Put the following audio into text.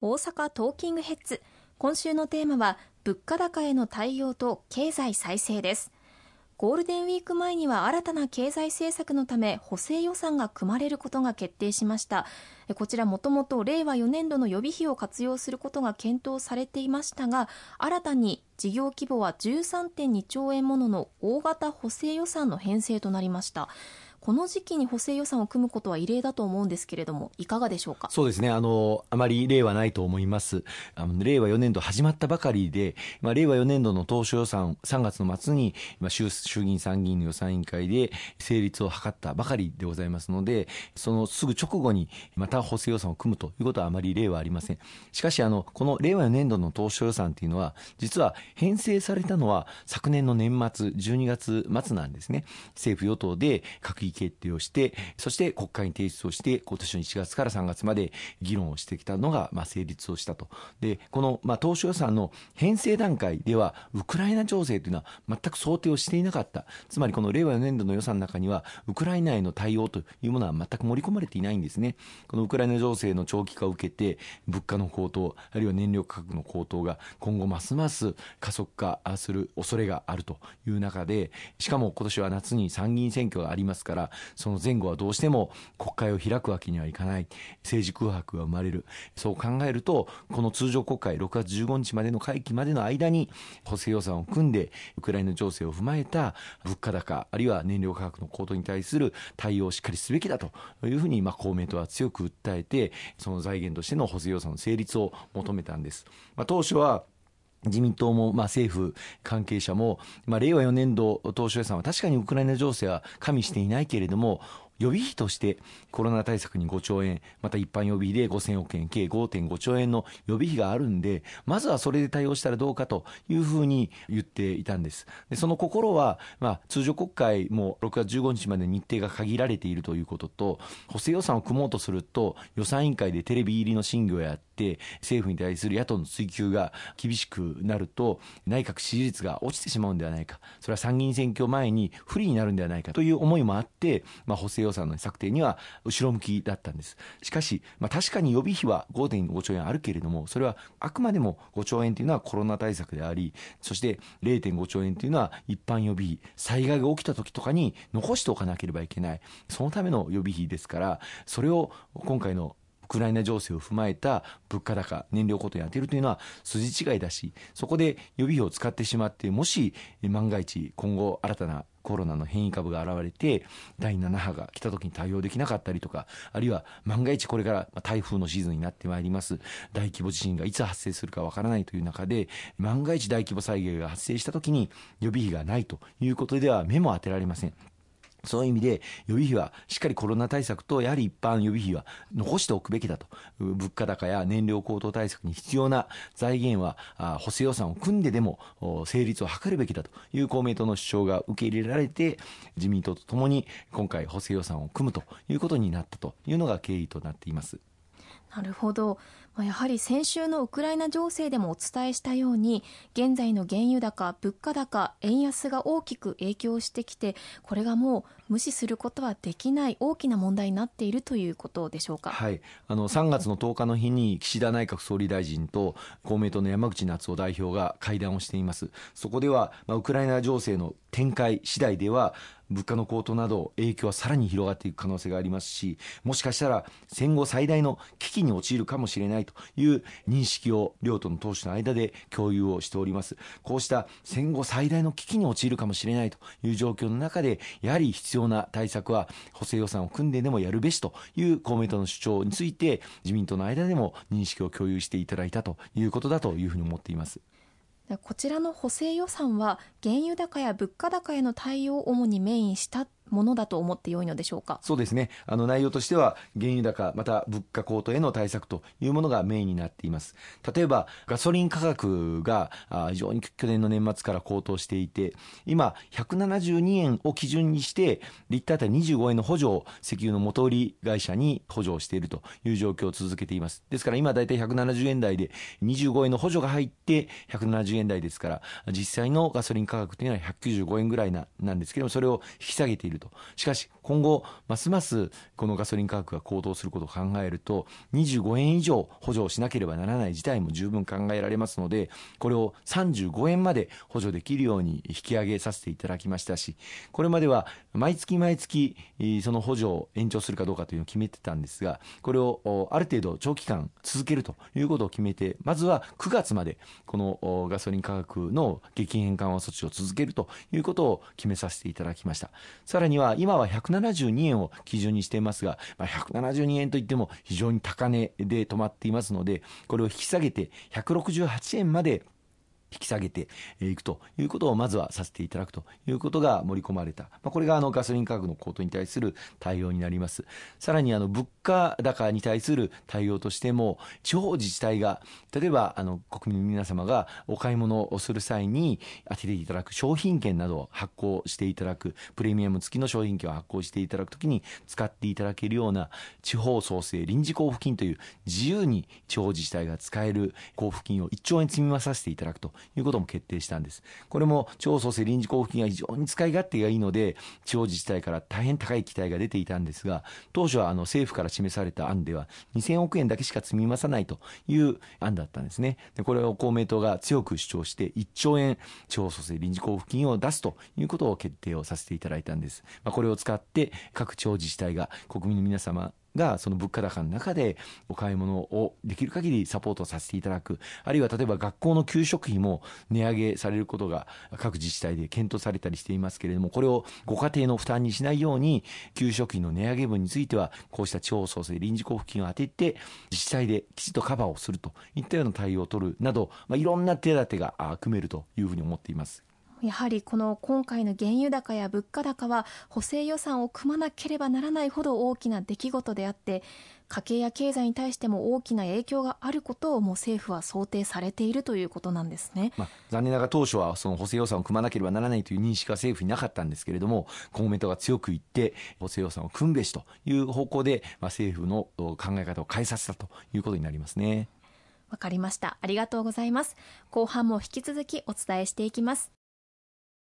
大阪トーキングヘッズ。今週のテーマは物価高への対応と経済再生です。ゴールデンウィーク前には新たな経済政策のため補正予算が組まれることが決定しました。こちらもともと令和4年度の予備費を活用することが検討されていましたが新たに事業規模は13.2兆円ものの大型補正予算の編成となりました。この時期に補正予算を組むことは異例だと思うんですけれども、いかがでしょうか？そうですね、あのあまり例はないと思います。あの令和4年度始まったばかりで、まあ、令和4年度の当初予算、3月の末に、まあ、衆衆議院、参議院の予算委員会で成立を図ったばかりでございますので、そのすぐ直後にまた補正予算を組むということはあまり例はありません。しかし、あのこの令和4年度の当初予算というのは、実は編成されたのは昨年の年末、12月末なんですね。政府与党で閣議決定をして、そして国会に提出をして、今年の1月から3月まで議論をしてきたのが、まあ、成立をしたと。で、この、まあ、当初予算の編成段階では、ウクライナ情勢というのは全く想定をしていなかった。つまりこの令和4年度の予算の中には、ウクライナへの対応というものは全く盛り込まれていないんですね。このウクライナ情勢の長期化を受けて、物価の高騰、あるいは燃料価格の高騰が今後ますます加速化する恐れがあるという中で、しかも今年は夏に参議院選挙がありますから、その前後はどうしても国会を開くわけにはいかない政治空白が生まれるそう考えるとこの通常国会6月15日までの会期までの間に補正予算を組んでウクライナ情勢を踏まえた物価高あるいは燃料価格の高騰に対する対応をしっかりすべきだというふうにまあ公明党は強く訴えてその財源としての補正予算の成立を求めたんです。まあ、当初は自民党も、まあ、政府関係者も、まあ、令和4年度当初予算は確かにウクライナ情勢は加味していないけれども、予備費としてコロナ対策に5兆円、また一般予備費で5000億円、計5.5兆円の予備費があるんで、まずはそれで対応したらどうかというふうに言っていたんです。でその心は、まあ、通常国会も6月15日まで日程が限られているということと、補正予算を組もうとすると、予算委員会でテレビ入りの審議をやって、政府に対する野党の追及が厳しくなると、内閣支持率が落ちてしまうんではないか、それは参議院選挙前に不利になるんではないかという思いもあって、まあ、補正予算の策定には後ろ向きだったんです。しかし、まあ、確かに予備費は5.5兆円あるけれども、それはあくまでも5兆円というのはコロナ対策であり、そして0.5兆円というのは一般予備費、災害が起きた時とかに残しておかなければいけない。そのための予備費ですから、それを今回のウクライナ情勢を踏まえた物価高、燃料高騰に当てるというのは筋違いだし、そこで予備費を使ってしまって、もし万が一今後新たなコロナの変異株が現れて第7波が来た時に対応できなかったりとかあるいは万が一これから台風のシーズンになってまいります大規模地震がいつ発生するかわからないという中で万が一大規模災害が発生した時に予備費がないということでは目も当てられません。そういう意味で予備費はしっかりコロナ対策とやはり一般予備費は残しておくべきだと物価高や燃料高騰対策に必要な財源は補正予算を組んででも成立を図るべきだという公明党の主張が受け入れられて自民党とともに今回補正予算を組むということになったというのが経緯となっています。なるほど。やはり先週のウクライナ情勢でもお伝えしたように、現在の原油高、物価高、円安が大きく影響してきて、これがもう無視することはできない大きな問題になっているということでしょうか？はい。あの、3月の10日の日に岸田内閣総理大臣と公明党の山口夏夫代表が会談をしています。そこでは、まあ、ウクライナ情勢の展開次第では、物価の高騰など影響はさらに広がっていく可能性がありますし、もしかしたら戦後最大の危機に陥るかもしれないという認識を両党の党首の間で共有をしております。こうした戦後最大の危機に陥るかもしれないという状況の中で、やはり必要な対策は補正予算を組んででもやるべしという公明党の主張について、自民党の間でも認識を共有していただいたということだというふうに思っています。こちらの補正予算は原油高や物価高への対応を主にメインしたものだと思ってよいのでしょうか？そうですね。あの内容としては原油高また物価高騰への対策というものがメインになっています。例えばガソリン価格が非常に去年の年末から高騰していて今172円を基準にしてリッター当たり25円の補助を石油の元売り会社に補助をしているという状況を続けています。ですから今だいたい170円台で25円の補助が入って170円台ですから実際のガソリン価格というのは195円ぐらいななんですけどもそれを引き下げている。ると。しかし、今後、ますますこのガソリン価格が高騰することを考えると、25円以上補助をしなければならない事態も十分考えられますので、これを35円まで補助できるように引き上げさせていただきましたし、これまでは毎月毎月、その補助を延長するかどうかというのを決めてたんですが、これをある程度長期間続けるということを決めて、まずは9月までこのガソリン価格の激変緩和措置を続けるということを決めさせていただきました。さらには今は172円を基準にしていますが、まあ、172円といっても非常に高値で止まっていますので、これを引き下げて168円まで引き下げていくということをまずはさせていただくということが盛り込まれた。まあ、これがあのガソリン価格の高騰に対する対応になります。さらにあの物価高に対する対応としても、地方自治体が、例えばあの国民の皆様がお買い物をする際に当てていただく商品券などを発行していただく、プレミアム付きの商品券を発行していただくときに使っていただけるような地方創生臨時交付金という自由に地方自治体が使える交付金を1兆円積み増させていただくということも決定したんです。これも地方創生臨時交付金が非常に使い勝手がいいので、地方自治体から大変高い期待が出ていたんですが、当初はあの政府から示された案では2000億円だけしか積み増さないという案だったんですね。でこれを公明党が強く主張して1兆円地方創生臨時交付金を出すということを決定をさせていただいたんです。まあ、これを使って各地方自治体が国民の皆様がその物価高の中でお買い物をできる限りサポートさせていただくあるいは例えば学校の給食費も値上げされることが各自治体で検討されたりしていますけれどもこれをご家庭の負担にしないように給食費の値上げ分についてはこうした地方創生臨時交付金を当てて自治体できちっとカバーをするといったような対応を取るなど、まあ、いろんな手立てが組めるというふうに思っています。やはりこの今回の原油高や物価高は補正予算を組まなければならないほど大きな出来事であって家計や経済に対しても大きな影響があることをもう政府は想定されているということなんですね、まあ、残念ながら当初はその補正予算を組まなければならないという認識は政府になかったんですけれども公明党が強く言って補正予算を組むべしという方向で、まあ、政府の考え方を変えさせたということになりますね。わかりました。ありがとうございます。後半も引き続きお伝えしていきます。